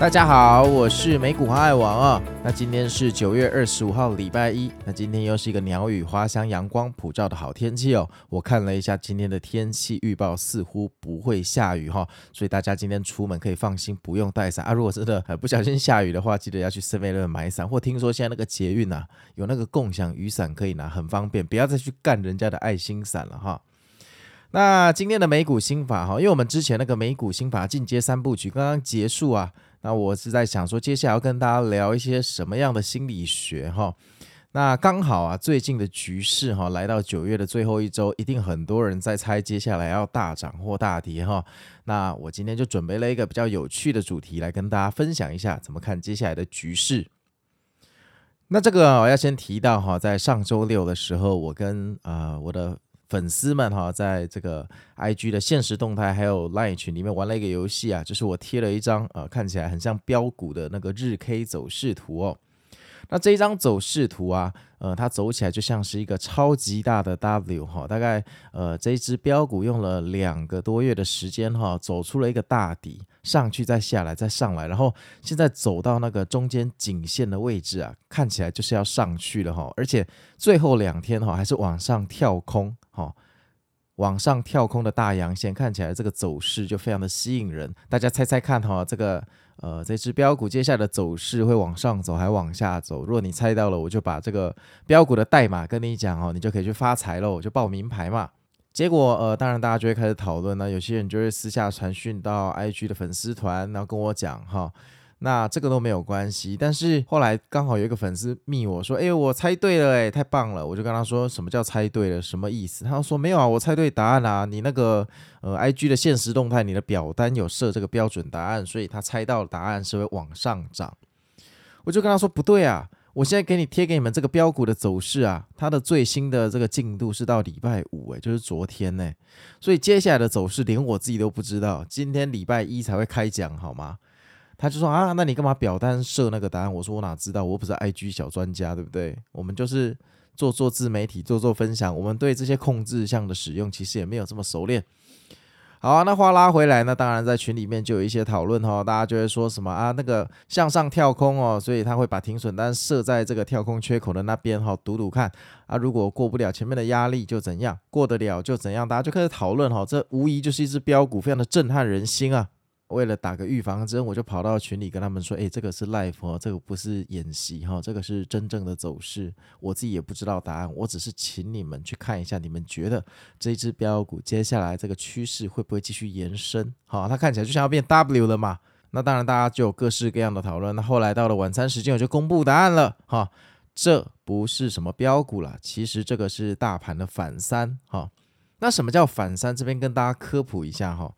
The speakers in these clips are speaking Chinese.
大家好，我是美股航海王啊。那今天是九月二十五号，礼拜一。那今天又是一个鸟语花香、阳光普照的好天气哦。我看了一下今天的天气预报，似乎不会下雨哈，所以大家今天出门可以放心，不用带伞啊。如果真的不小心下雨的话，记得要去 7-Eleven 买伞。或听说现在那个捷运啊，有那个共享雨伞可以拿，很方便，不要再去干人家的爱心伞了哈。那今天的美股心法哈，因为我们之前那个美股心法进阶三部曲刚刚结束啊。那我是在想说，接下来要跟大家聊一些什么样的心理学哈？那刚好啊，最近的局势哈，来到九月的最后一周，一定很多人在猜接下来要大涨或大跌哈。那我今天就准备了一个比较有趣的主题来跟大家分享一下，怎么看接下来的局势。那这个我要先提到哈，在上周六的时候，我跟啊、我的。粉丝们哈，在这个 IG 的现实动态还有 Line 群里面玩了一个游戏啊，就是我贴了一张呃看起来很像标股的那个日 K 走势图哦。那这一张走势图啊，呃，它走起来就像是一个超级大的 W 哈，大概呃这一只标股用了两个多月的时间哈，走出了一个大底，上去再下来再上来，然后现在走到那个中间颈线的位置啊，看起来就是要上去了哈，而且最后两天哈还是往上跳空哦，往上跳空的大阳线，看起来这个走势就非常的吸引人，大家猜猜看哈，这个。呃，这只标股接下来的走势会往上走还往下走？如果你猜到了，我就把这个标股的代码跟你讲哦，你就可以去发财喽，我就报名牌嘛。结果呃，当然大家就会开始讨论呢，有些人就会私下传讯到 IG 的粉丝团，然后跟我讲哈。那这个都没有关系，但是后来刚好有一个粉丝密我说：“哎，我猜对了，哎，太棒了！”我就跟他说：“什么叫猜对了？什么意思？”他说：“没有啊，我猜对答案啊，你那个呃，IG 的限时动态，你的表单有设这个标准答案，所以他猜到答案是会往上涨。”我就跟他说：“不对啊，我现在给你贴给你们这个标股的走势啊，它的最新的这个进度是到礼拜五，哎，就是昨天呢，所以接下来的走势连我自己都不知道，今天礼拜一才会开奖，好吗？”他就说啊，那你干嘛表单设那个答案？我说我哪知道，我不是 IG 小专家，对不对？我们就是做做自媒体，做做分享。我们对这些控制项的使用，其实也没有这么熟练。好啊，那话拉回来，那当然在群里面就有一些讨论哈，大家就会说什么啊，那个向上跳空哦，所以他会把停损单设在这个跳空缺口的那边哈，赌赌看啊，如果过不了前面的压力就怎样，过得了就怎样，大家就开始讨论哈，这无疑就是一只标股，非常的震撼人心啊。为了打个预防针，我就跑到群里跟他们说：“哎，这个是 live 哦，这个不是演习哈，这个是真正的走势。我自己也不知道答案，我只是请你们去看一下，你们觉得这只标股接下来这个趋势会不会继续延伸？好，它看起来就像要变 W 了嘛。那当然，大家就有各式各样的讨论。那后来到了晚餐时间，我就公布答案了哈。这不是什么标股啦，其实这个是大盘的反三哈。那什么叫反三？这边跟大家科普一下哈。”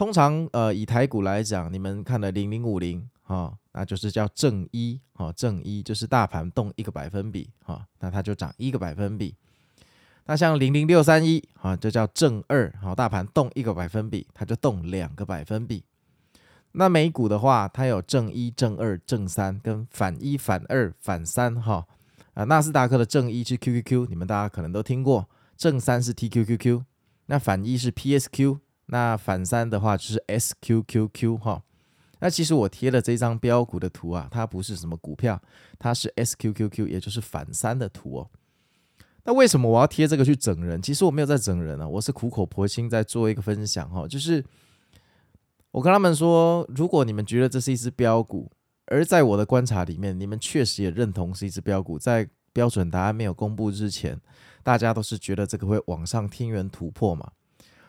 通常，呃，以台股来讲，你们看的零零五零，哈，那就是叫正一，哈、哦，正一就是大盘动一个百分比，哈、哦，那它就涨一个百分比。那像零零六三一，哈，就叫正二，哈、哦，大盘动一个百分比，它就动两个百分比。那美股的话，它有正一、正二、正三，跟反一、反二、反三，哈，啊，纳斯达克的正一是 QQQ，你们大家可能都听过，正三是 TQQQ，那反一是 PSQ。那反三的话就是 SQQQ 哈，那其实我贴了这张标股的图啊，它不是什么股票，它是 SQQQ，也就是反三的图哦。那为什么我要贴这个去整人？其实我没有在整人啊，我是苦口婆心在做一个分享哈，就是我跟他们说，如果你们觉得这是一只标股，而在我的观察里面，你们确实也认同是一只标股，在标准答案没有公布之前，大家都是觉得这个会往上天元突破嘛。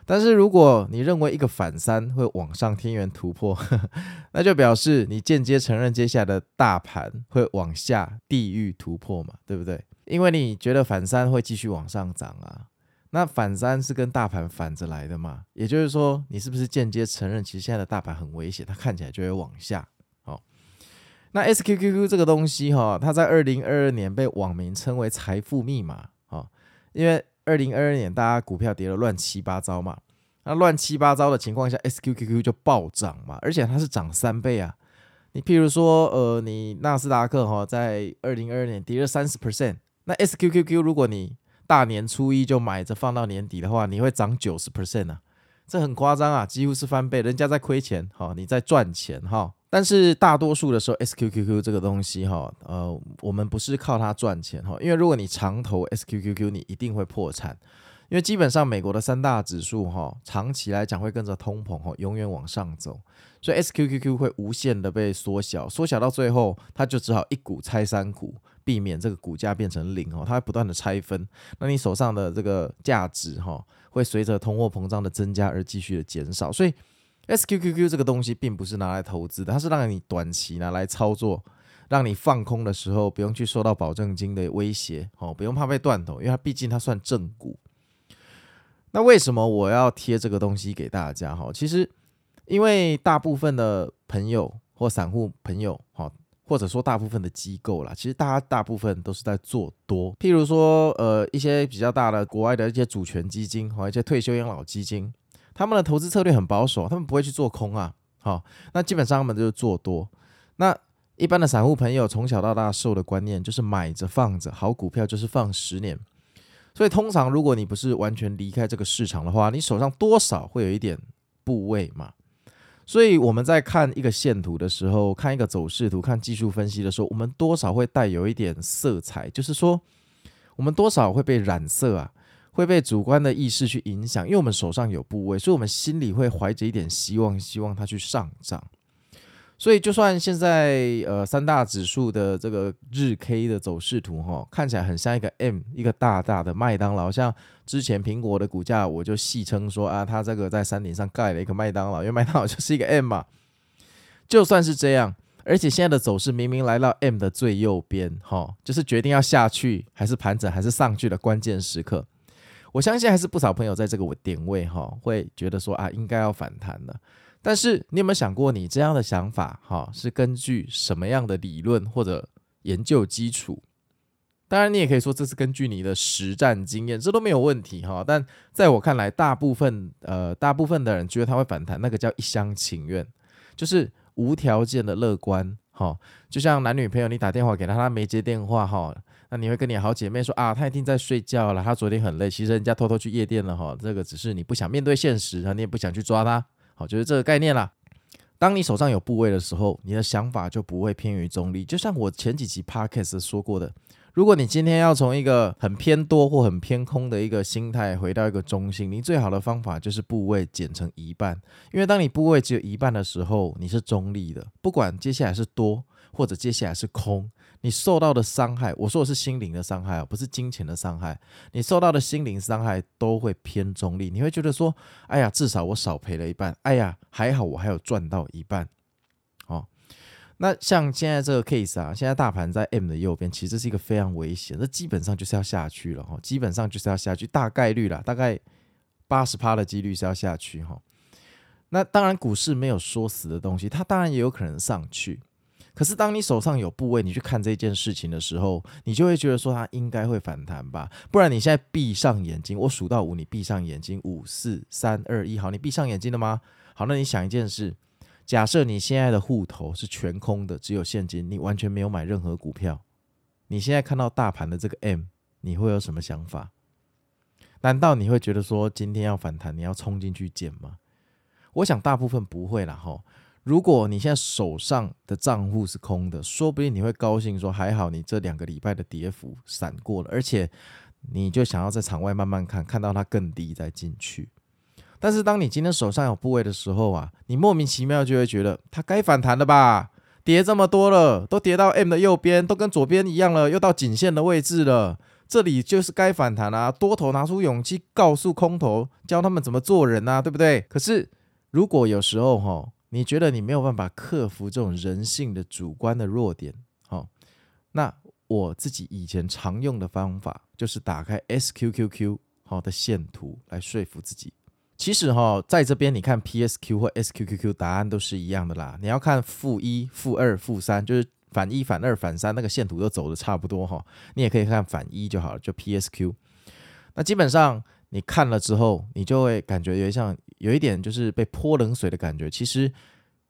但是如果你认为一个反三会往上天元突破，呵呵，那就表示你间接承认接下来的大盘会往下地狱突破嘛，对不对？因为你觉得反三会继续往上涨啊，那反三是跟大盘反着来的嘛，也就是说，你是不是间接承认其实现在的大盘很危险，它看起来就会往下？好，那 SQQQ 这个东西哈，它在二零二二年被网民称为财富密码啊，因为二零二二年大家股票跌了乱七八糟嘛，那乱七八糟的情况下，SQQQ 就暴涨嘛，而且它是涨三倍啊。你譬如说，呃，你纳斯达克哈在二零二二年跌了三十 percent，那 SQQQ 如果你大年初一就买着放到年底的话，你会涨九十 percent 啊，这很夸张啊，几乎是翻倍，人家在亏钱哈，你在赚钱哈。但是大多数的时候，SQQQ 这个东西哈，呃，我们不是靠它赚钱哈，因为如果你长投 SQQQ，你一定会破产，因为基本上美国的三大指数哈，长期来讲会跟着通膨哈，永远往上走，所以 SQQQ 会无限的被缩小，缩小到最后，它就只好一股拆三股，避免这个股价变成零哦，它会不断的拆分，那你手上的这个价值哈，会随着通货膨胀的增加而继续的减少，所以。SQQQ 这个东西并不是拿来投资的，它是让你短期拿来操作，让你放空的时候不用去受到保证金的威胁，哦，不用怕被断头，因为它毕竟它算正股。那为什么我要贴这个东西给大家？哈，其实因为大部分的朋友或散户朋友，哈，或者说大部分的机构啦，其实大家大部分都是在做多。譬如说，呃，一些比较大的国外的一些主权基金和一些退休养老基金。他们的投资策略很保守，他们不会去做空啊。好，那基本上他们就是做多。那一般的散户朋友从小到大受的观念就是买着放着，好股票就是放十年。所以通常如果你不是完全离开这个市场的话，你手上多少会有一点部位嘛。所以我们在看一个线图的时候，看一个走势图，看技术分析的时候，我们多少会带有一点色彩，就是说我们多少会被染色啊。会被主观的意识去影响，因为我们手上有部位，所以我们心里会怀着一点希望，希望它去上涨。所以，就算现在呃三大指数的这个日 K 的走势图哈，看起来很像一个 M，一个大大的麦当劳。像之前苹果的股价，我就戏称说啊，它这个在山顶上盖了一个麦当劳，因为麦当劳就是一个 M 嘛。就算是这样，而且现在的走势明明来到 M 的最右边哈，就是决定要下去还是盘整还是上去的关键时刻。我相信还是不少朋友在这个点位哈，会觉得说啊，应该要反弹了。但是你有没有想过，你这样的想法哈，是根据什么样的理论或者研究基础？当然，你也可以说这是根据你的实战经验，这都没有问题哈。但在我看来，大部分呃，大部分的人觉得他会反弹，那个叫一厢情愿，就是无条件的乐观哈。就像男女朋友，你打电话给他，他没接电话哈。那你会跟你好姐妹说啊，她一定在睡觉了，她昨天很累，其实人家偷偷去夜店了哈，这个只是你不想面对现实，你也不想去抓她，好，就是这个概念啦。当你手上有部位的时候，你的想法就不会偏于中立。就像我前几集 podcast 说过的，如果你今天要从一个很偏多或很偏空的一个心态回到一个中性，你最好的方法就是部位减成一半，因为当你部位只有一半的时候，你是中立的，不管接下来是多或者接下来是空。你受到的伤害，我说的是心灵的伤害啊，不是金钱的伤害。你受到的心灵伤害都会偏中立，你会觉得说，哎呀，至少我少赔了一半，哎呀，还好我还有赚到一半。哦，那像现在这个 case 啊，现在大盘在 M 的右边，其实是一个非常危险，这基本上就是要下去了哈，基本上就是要下去，大概率啦，大概八十趴的几率是要下去哈。那当然，股市没有说死的东西，它当然也有可能上去。可是，当你手上有部位，你去看这件事情的时候，你就会觉得说它应该会反弹吧？不然你现在闭上眼睛，我数到五，你闭上眼睛，五四三二一，好，你闭上眼睛了吗？好，那你想一件事，假设你现在的户头是全空的，只有现金，你完全没有买任何股票，你现在看到大盘的这个 M，你会有什么想法？难道你会觉得说今天要反弹，你要冲进去捡吗？我想大部分不会啦，吼。如果你现在手上的账户是空的，说不定你会高兴说还好，你这两个礼拜的跌幅闪过了，而且你就想要在场外慢慢看，看到它更低再进去。但是当你今天手上有部位的时候啊，你莫名其妙就会觉得它该反弹了吧？跌这么多了，都跌到 M 的右边，都跟左边一样了，又到颈线的位置了，这里就是该反弹啊！多头拿出勇气告诉空头，教他们怎么做人啊，对不对？可是如果有时候哈。你觉得你没有办法克服这种人性的主观的弱点，好，那我自己以前常用的方法就是打开 SQQQ 好的线图来说服自己。其实哈，在这边你看 PSQ 或 SQQQ 答案都是一样的啦。你要看负一、负二、负三，就是反一、反二、反三那个线图都走的差不多哈，你也可以看反一就好了，就 PSQ。那基本上你看了之后，你就会感觉有点像有一点就是被泼冷水的感觉。其实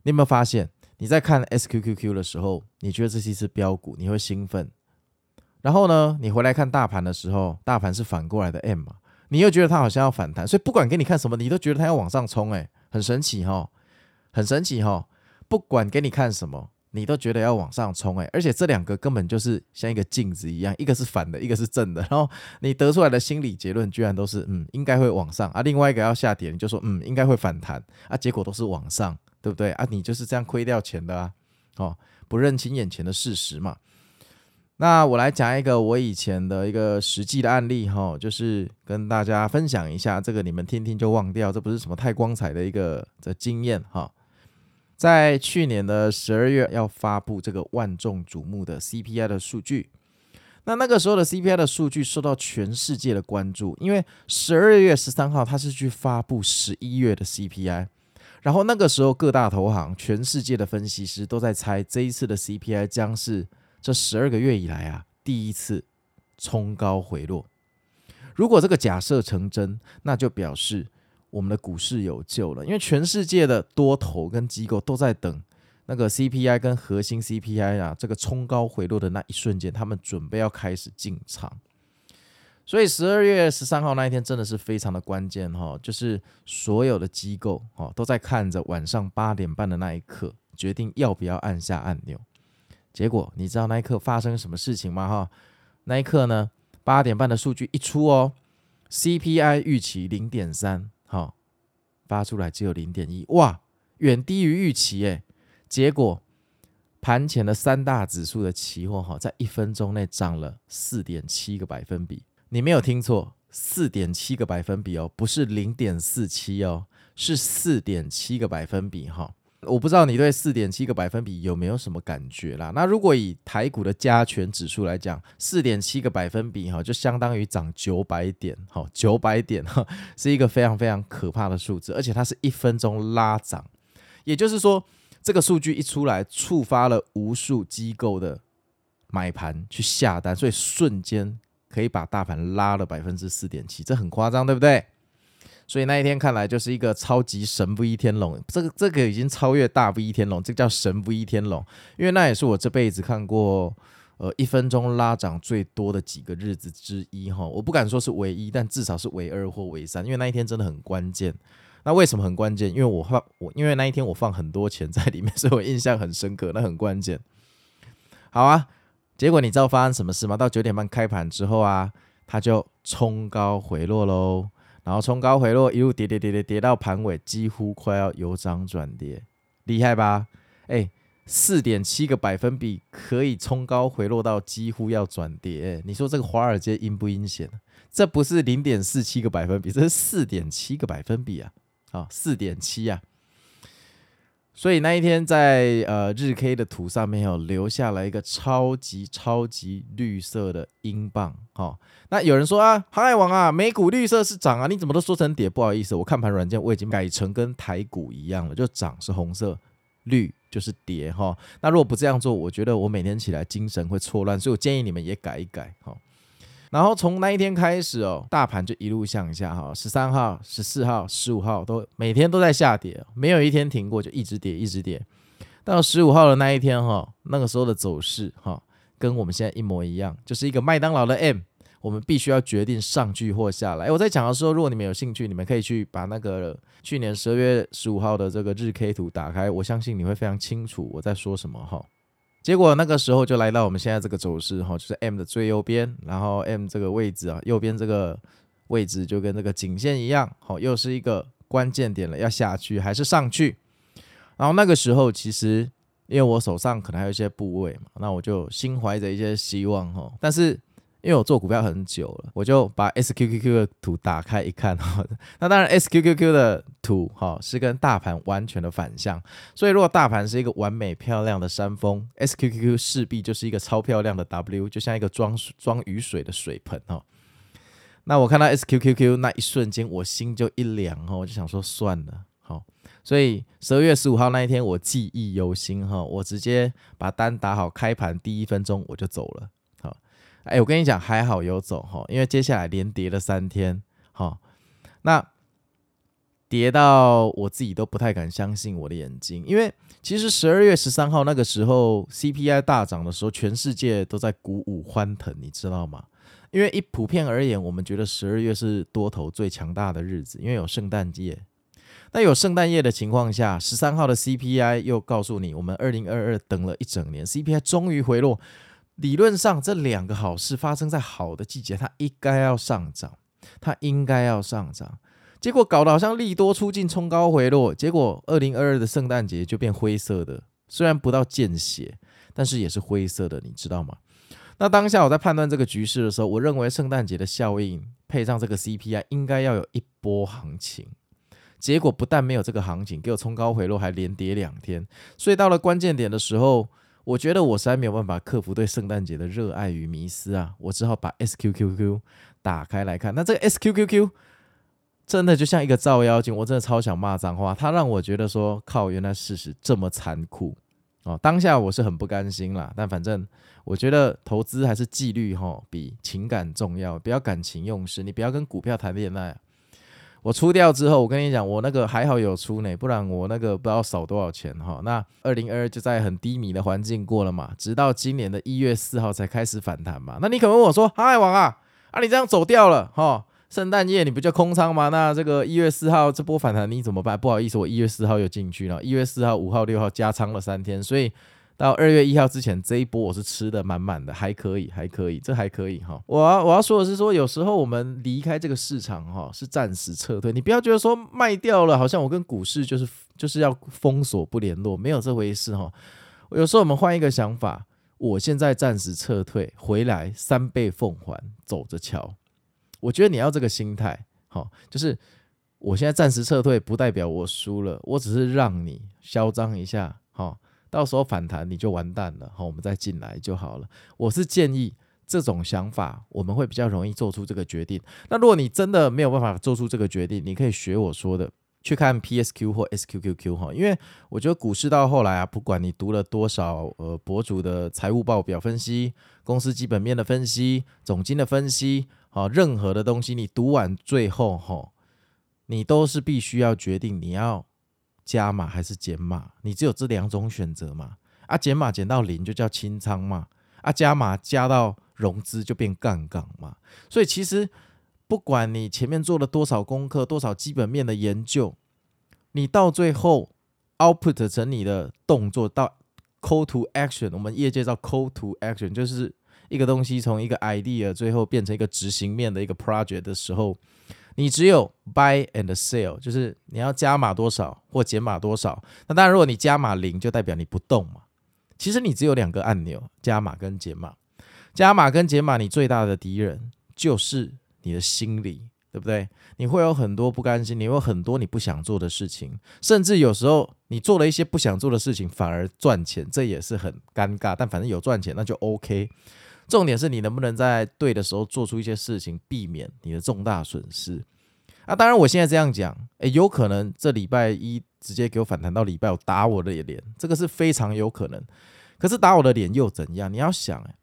你有没有发现，你在看 SQQQ 的时候，你觉得这是一只标股，你会兴奋。然后呢，你回来看大盘的时候，大盘是反过来的 M 嘛，你又觉得它好像要反弹，所以不管给你看什么，你都觉得它要往上冲，诶，很神奇哈，很神奇哈，不管给你看什么。你都觉得要往上冲哎，而且这两个根本就是像一个镜子一样，一个是反的，一个是正的，然后你得出来的心理结论居然都是嗯，应该会往上啊，另外一个要下跌，你就说嗯，应该会反弹啊，结果都是往上，对不对啊？你就是这样亏掉钱的啊，哦，不认清眼前的事实嘛。那我来讲一个我以前的一个实际的案例哈，就是跟大家分享一下，这个你们听听就忘掉，这不是什么太光彩的一个的经验哈。在去年的十二月要发布这个万众瞩目的 CPI 的数据，那那个时候的 CPI 的数据受到全世界的关注，因为十二月十三号它是去发布十一月的 CPI，然后那个时候各大投行、全世界的分析师都在猜这一次的 CPI 将是这十二个月以来啊第一次冲高回落。如果这个假设成真，那就表示。我们的股市有救了，因为全世界的多头跟机构都在等那个 CPI 跟核心 CPI 啊，这个冲高回落的那一瞬间，他们准备要开始进场。所以十二月十三号那一天真的是非常的关键哈，就是所有的机构哈都在看着晚上八点半的那一刻，决定要不要按下按钮。结果你知道那一刻发生什么事情吗？哈，那一刻呢，八点半的数据一出哦，CPI 预期零点三。好，发出来只有零点一，哇，远低于预期诶。结果盘前的三大指数的期货哈，在一分钟内涨了四点七个百分比。你没有听错，四点七个百分比哦，不是零点四七哦，是四点七个百分比哈。我不知道你对四点七个百分比有没有什么感觉啦？那如果以台股的加权指数来讲，四点七个百分比哈，就相当于涨九百点，哈，九百点哈，是一个非常非常可怕的数字，而且它是一分钟拉涨，也就是说，这个数据一出来，触发了无数机构的买盘去下单，所以瞬间可以把大盘拉了百分之四点七，这很夸张，对不对？所以那一天看来就是一个超级神不一天龙，这个这个已经超越大不一天龙，这叫神不一天龙，因为那也是我这辈子看过呃一分钟拉涨最多的几个日子之一哈。我不敢说是唯一，但至少是唯二或唯三，因为那一天真的很关键。那为什么很关键？因为我放我因为那一天我放很多钱在里面，所以我印象很深刻，那很关键。好啊，结果你知道发生什么事吗？到九点半开盘之后啊，它就冲高回落喽。然后冲高回落，一路跌跌跌跌跌到盘尾，几乎快要由涨转跌，厉害吧？哎，四点七个百分比可以冲高回落到几乎要转跌，你说这个华尔街阴不阴险？这不是零点四七个百分比，这是四点七个百分比啊！好，四点七啊！所以那一天在呃日 K 的图上面有留下来一个超级超级绿色的英镑，哈。那有人说啊，航海王啊，美股绿色是涨啊，你怎么都说成跌？不好意思，我看盘软件我已经改成跟台股一样了，就涨是红色，绿就是跌哈。那如果不这样做，我觉得我每天起来精神会错乱，所以我建议你们也改一改。然后从那一天开始哦，大盘就一路向下哈，十三号、十四号、十五号都每天都在下跌，没有一天停过，就一直跌，一直跌。到十五号的那一天哈，那个时候的走势哈，跟我们现在一模一样，就是一个麦当劳的 M，我们必须要决定上去或下来。我在讲的时候，如果你们有兴趣，你们可以去把那个去年十二月十五号的这个日 K 图打开，我相信你会非常清楚我在说什么哈。结果那个时候就来到我们现在这个走势哈，就是 M 的最右边，然后 M 这个位置啊，右边这个位置就跟这个颈线一样，好，又是一个关键点了，要下去还是上去？然后那个时候其实因为我手上可能还有一些部位嘛，那我就心怀着一些希望哈，但是。因为我做股票很久了，我就把 SQQQ 的图打开一看哈，那当然 SQQQ 的图哈是跟大盘完全的反向，所以如果大盘是一个完美漂亮的山峰，SQQQ 势必就是一个超漂亮的 W，就像一个装装雨水的水盆哈。那我看到 SQQQ 那一瞬间，我心就一凉哈，我就想说算了，好，所以十二月十五号那一天我记忆犹新哈，我直接把单打好，开盘第一分钟我就走了。好，哎，我跟你讲还好有走哈，因为接下来连跌了三天，哈，那。跌到我自己都不太敢相信我的眼睛，因为其实十二月十三号那个时候 CPI 大涨的时候，全世界都在鼓舞欢腾，你知道吗？因为一普遍而言，我们觉得十二月是多头最强大的日子，因为有圣诞节。那有圣诞夜的情况下，十三号的 CPI 又告诉你，我们二零二二等了一整年，CPI 终于回落。理论上，这两个好事发生在好的季节，它应该要上涨，它应该要上涨。结果搞得好像利多出尽，冲高回落。结果二零二二的圣诞节就变灰色的，虽然不到见血，但是也是灰色的，你知道吗？那当下我在判断这个局势的时候，我认为圣诞节的效应配上这个 CPI，应该要有一波行情。结果不但没有这个行情，给我冲高回落，还连跌两天。所以到了关键点的时候，我觉得我实在没有办法克服对圣诞节的热爱与迷思啊，我只好把 SQQQ 打开来看。那这个 SQQQ。真的就像一个照妖镜，我真的超想骂脏话。他让我觉得说，靠，原来事实这么残酷哦。当下我是很不甘心啦，但反正我觉得投资还是纪律哈比情感重要，不要感情用事。你不要跟股票谈恋爱。我出掉之后，我跟你讲，我那个还好有出呢，不然我那个不知道少多少钱哈。那二零二二就在很低迷的环境过了嘛，直到今年的一月四号才开始反弹嘛。那你可能问我说，嗨王啊，啊你这样走掉了哈？圣诞夜你不就空仓吗？那这个一月四号这波反弹你怎么办？不好意思，我一月四号又进去了，一月四号、五号、六号加仓了三天，所以到二月一号之前这一波我是吃的满满的，还可以，还可以，这还可以哈。我要我要说的是说，有时候我们离开这个市场哈，是暂时撤退，你不要觉得说卖掉了，好像我跟股市就是就是要封锁不联络，没有这回事哈。有时候我们换一个想法，我现在暂时撤退，回来三倍奉还，走着瞧。我觉得你要这个心态，好，就是我现在暂时撤退，不代表我输了，我只是让你嚣张一下，好，到时候反弹你就完蛋了，好，我们再进来就好了。我是建议这种想法，我们会比较容易做出这个决定。那如果你真的没有办法做出这个决定，你可以学我说的，去看 PSQ 或 SQQQ 哈，因为我觉得股市到后来啊，不管你读了多少呃博主的财务报表分析、公司基本面的分析、总经的分析。好，任何的东西你读完最后吼，你都是必须要决定你要加码还是减码，你只有这两种选择嘛。啊，减码减到零就叫清仓嘛，啊，加码加到融资就变杠杆嘛。所以其实不管你前面做了多少功课，多少基本面的研究，你到最后 output 成你的动作到 call to action，我们业界叫 call to action，就是。一个东西从一个 idea 最后变成一个执行面的一个 project 的时候，你只有 buy and sell，就是你要加码多少或减码多少。那当然，如果你加码零，就代表你不动嘛。其实你只有两个按钮：加码跟减码。加码跟减码，你最大的敌人就是你的心理，对不对？你会有很多不甘心，你会有很多你不想做的事情，甚至有时候你做了一些不想做的事情反而赚钱，这也是很尴尬。但反正有赚钱，那就 OK。重点是你能不能在对的时候做出一些事情，避免你的重大损失啊！当然，我现在这样讲，诶，有可能这礼拜一直接给我反弹到礼拜五打我的脸，这个是非常有可能。可是打我的脸又怎样？你要想，诶，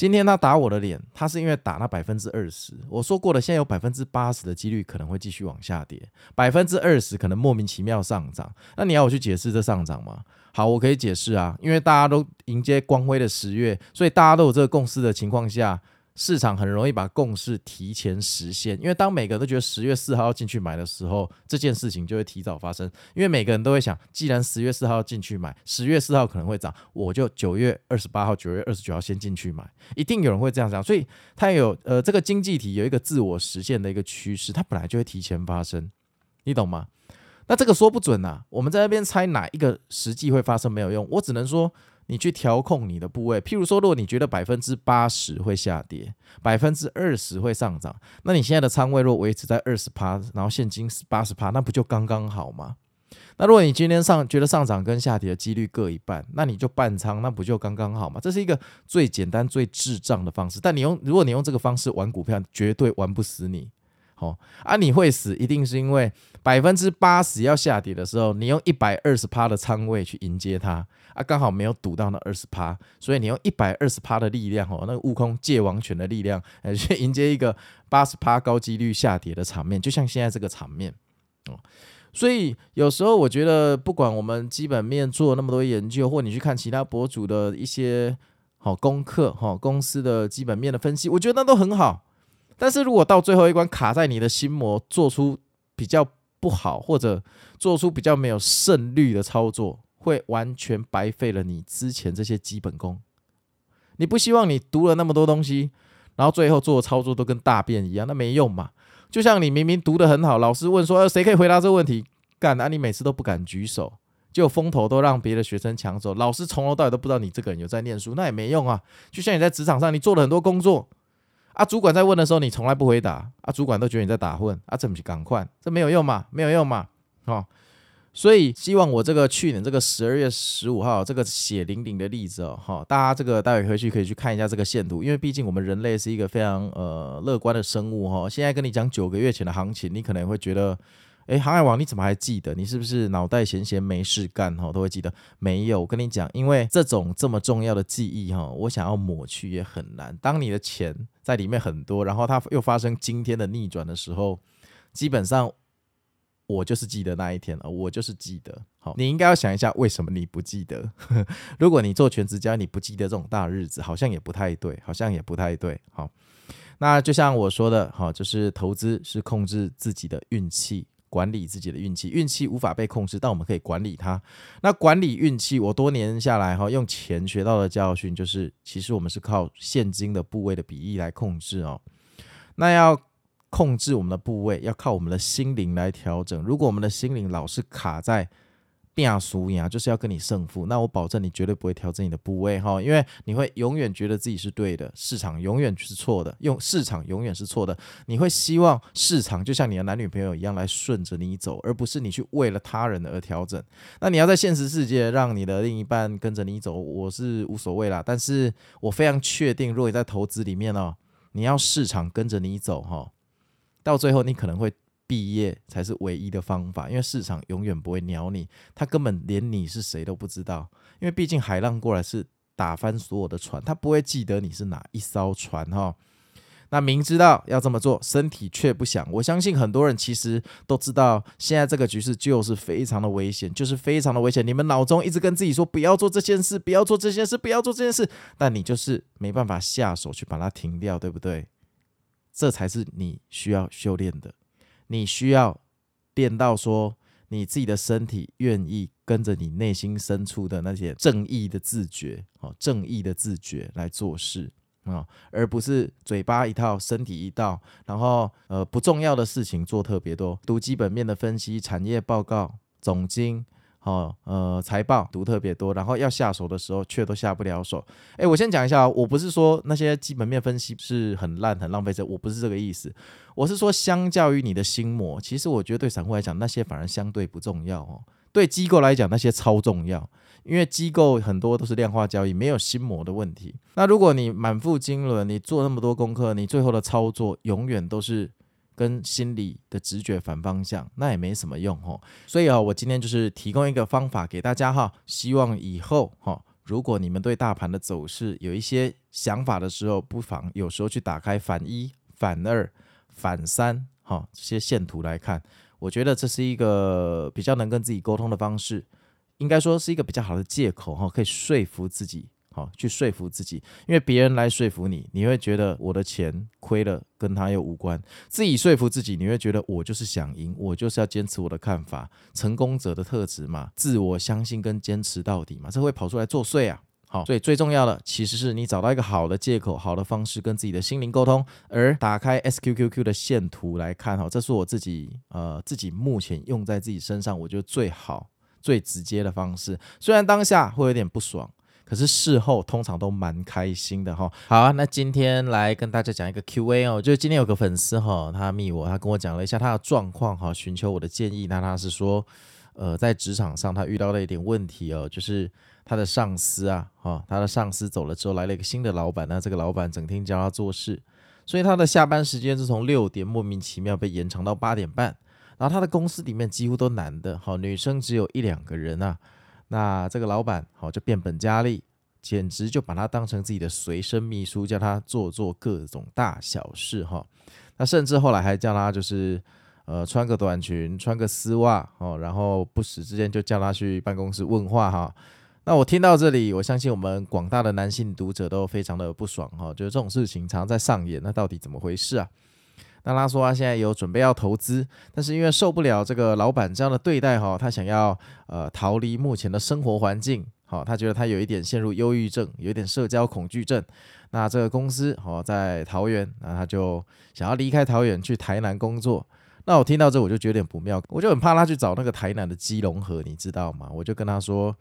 今天他打我的脸，他是因为打那百分之二十。我说过了，现在有百分之八十的几率可能会继续往下跌，百分之二十可能莫名其妙上涨。那你要我去解释这上涨吗？好，我可以解释啊，因为大家都迎接光辉的十月，所以大家都有这个共识的情况下，市场很容易把共识提前实现。因为当每个人都觉得十月四号要进去买的时候，这件事情就会提早发生。因为每个人都会想，既然十月四号要进去买，十月四号可能会涨，我就九月二十八号、九月二十九号先进去买，一定有人会这样想。所以它有呃，这个经济体有一个自我实现的一个趋势，它本来就会提前发生，你懂吗？那这个说不准呐、啊，我们在那边猜哪一个实际会发生没有用，我只能说你去调控你的部位。譬如说，如果你觉得百分之八十会下跌，百分之二十会上涨，那你现在的仓位若维持在二十趴，然后现金是八十趴，那不就刚刚好吗？那如果你今天上觉得上涨跟下跌的几率各一半，那你就半仓，那不就刚刚好吗？这是一个最简单最智障的方式。但你用，如果你用这个方式玩股票，绝对玩不死你。哦，啊，你会死，一定是因为百分之八十要下跌的时候，你用一百二十趴的仓位去迎接它，啊，刚好没有赌到那二十趴，所以你用一百二十趴的力量，哦，那个悟空借王权的力量，呃，去迎接一个八十趴高几率下跌的场面，就像现在这个场面，哦，所以有时候我觉得，不管我们基本面做那么多研究，或你去看其他博主的一些好功课，哈，公司的基本面的分析，我觉得那都很好。但是如果到最后一关卡在你的心魔，做出比较不好，或者做出比较没有胜率的操作，会完全白费了你之前这些基本功。你不希望你读了那么多东西，然后最后做的操作都跟大便一样，那没用嘛。就像你明明读得很好，老师问说，呃，谁可以回答这个问题？干啊，你每次都不敢举手，就风头都让别的学生抢走，老师从头到尾都不知道你这个人有在念书，那也没用啊。就像你在职场上，你做了很多工作。啊，主管在问的时候，你从来不回答。啊，主管都觉得你在打混。啊，怎么去赶快，这没有用嘛，没有用嘛，哦。所以希望我这个去年这个十二月十五号这个血淋淋的例子哦，哈，大家这个待会回去可以去看一下这个线图，因为毕竟我们人类是一个非常呃乐观的生物哈。现在跟你讲九个月前的行情，你可能会觉得。哎，航海王，你怎么还记得？你是不是脑袋闲闲没事干哈，都会记得？没有，我跟你讲，因为这种这么重要的记忆哈，我想要抹去也很难。当你的钱在里面很多，然后它又发生今天的逆转的时候，基本上我就是记得那一天了，我就是记得。好，你应该要想一下，为什么你不记得？如果你做全职交易，你不记得这种大日子，好像也不太对，好像也不太对。好，那就像我说的，哈，就是投资是控制自己的运气。管理自己的运气，运气无法被控制，但我们可以管理它。那管理运气，我多年下来哈，用钱学到的教训就是，其实我们是靠现金的部位的比例来控制哦。那要控制我们的部位，要靠我们的心灵来调整。如果我们的心灵老是卡在变输赢就是要跟你胜负，那我保证你绝对不会调整你的部位哈，因为你会永远觉得自己是对的，市场永远是错的，用市场永远是错的，你会希望市场就像你的男女朋友一样来顺着你走，而不是你去为了他人而调整。那你要在现实世界让你的另一半跟着你走，我是无所谓啦，但是我非常确定，如果你在投资里面哦，你要市场跟着你走哈，到最后你可能会。毕业才是唯一的方法，因为市场永远不会鸟你，他根本连你是谁都不知道。因为毕竟海浪过来是打翻所有的船，他不会记得你是哪一艘船哈。那明知道要这么做，身体却不想。我相信很多人其实都知道，现在这个局势就是非常的危险，就是非常的危险。你们脑中一直跟自己说不要做这件事，不要做这件事，不要做这件事，但你就是没办法下手去把它停掉，对不对？这才是你需要修炼的。你需要练到说，你自己的身体愿意跟着你内心深处的那些正义的自觉，哦，正义的自觉来做事啊，而不是嘴巴一套，身体一套，然后呃不重要的事情做特别多，读基本面的分析、产业报告、总经。好，呃，财报读特别多，然后要下手的时候却都下不了手。诶，我先讲一下，我不是说那些基本面分析是很烂、很浪费钱，我不是这个意思。我是说，相较于你的心魔，其实我觉得对散户来讲，那些反而相对不重要哦。对机构来讲，那些超重要，因为机构很多都是量化交易，没有心魔的问题。那如果你满腹经纶，你做那么多功课，你最后的操作永远都是。跟心理的直觉反方向，那也没什么用哦。所以啊，我今天就是提供一个方法给大家哈，希望以后哈，如果你们对大盘的走势有一些想法的时候，不妨有时候去打开反一、反二、反三哈这些线图来看，我觉得这是一个比较能跟自己沟通的方式，应该说是一个比较好的借口哈，可以说服自己。好，去说服自己，因为别人来说服你，你会觉得我的钱亏了跟他又无关；自己说服自己，你会觉得我就是想赢，我就是要坚持我的看法，成功者的特质嘛，自我相信跟坚持到底嘛，这会跑出来作祟啊。好，所以最重要的其实是你找到一个好的借口、好的方式跟自己的心灵沟通，而打开 SQQQ 的线图来看，哈，这是我自己呃自己目前用在自己身上，我觉得最好、最直接的方式，虽然当下会有点不爽。可是事后通常都蛮开心的哈。好啊，那今天来跟大家讲一个 Q&A 哦，就是今天有个粉丝哈，他密我，他跟我讲了一下他的状况哈，寻求我的建议。那他是说，呃，在职场上他遇到了一点问题哦，就是他的上司啊，哈，他的上司走了之后来了一个新的老板，那这个老板整天教他做事。所以他的下班时间是从六点莫名其妙被延长到八点半。然后他的公司里面几乎都男的，好，女生只有一两个人啊。那这个老板好就变本加厉，简直就把他当成自己的随身秘书，叫他做做各种大小事哈。那甚至后来还叫他就是呃穿个短裙，穿个丝袜哦，然后不时之间就叫他去办公室问话哈。那我听到这里，我相信我们广大的男性读者都非常的不爽哈，就是这种事情常在上演，那到底怎么回事啊？那他说他现在有准备要投资，但是因为受不了这个老板这样的对待哈，他想要呃逃离目前的生活环境，好，他觉得他有一点陷入忧郁症，有一点社交恐惧症。那这个公司好在桃园，那他就想要离开桃园去台南工作。那我听到这我就觉得有点不妙，我就很怕他去找那个台南的基隆河，你知道吗？我就跟他说。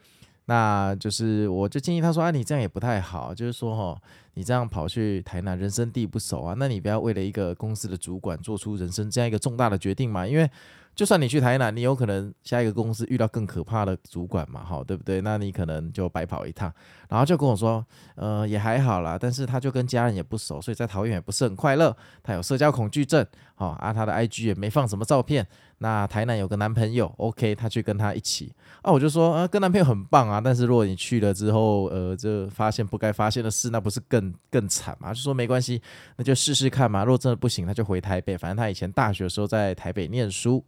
那就是，我就建议他说，啊，你这样也不太好，就是说，哈，你这样跑去台南，人生地不熟啊，那你不要为了一个公司的主管做出人生这样一个重大的决定嘛，因为。就算你去台南，你有可能下一个公司遇到更可怕的主管嘛，哈，对不对？那你可能就白跑一趟。然后就跟我说，呃，也还好啦，但是他就跟家人也不熟，所以在桃园也不是很快乐。他有社交恐惧症，好啊，他的 IG 也没放什么照片。那台南有个男朋友，OK，他去跟他一起。啊，我就说，啊，跟男朋友很棒啊，但是如果你去了之后，呃，就发现不该发现的事，那不是更更惨吗？就说没关系，那就试试看嘛。如果真的不行，他就回台北，反正他以前大学的时候在台北念书。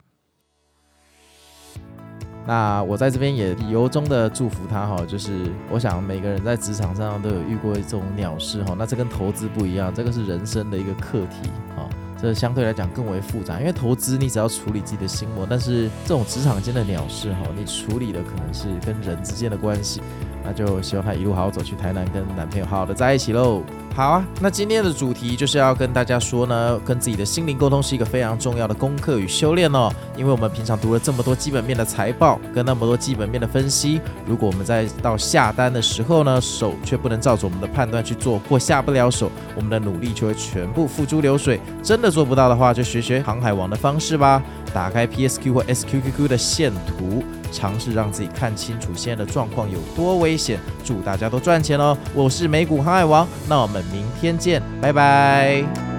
那我在这边也由衷的祝福他哈，就是我想每个人在职场上都有遇过这种鸟事哈，那这跟投资不一样，这个是人生的一个课题哈，这相对来讲更为复杂，因为投资你只要处理自己的心魔，但是这种职场间的鸟事哈，你处理的可能是跟人之间的关系，那就希望他一路好好走去台南跟男朋友好好的在一起喽。好啊，那今天的主题就是要跟大家说呢，跟自己的心灵沟通是一个非常重要的功课与修炼哦。因为我们平常读了这么多基本面的财报，跟那么多基本面的分析，如果我们在到下单的时候呢，手却不能照着我们的判断去做，或下不了手，我们的努力就会全部付诸流水。真的做不到的话，就学学航海王的方式吧，打开 PSQ 或 SQQQ 的线图。尝试让自己看清楚现在的状况有多危险。祝大家都赚钱哦！我是美股航海王，那我们明天见，拜拜。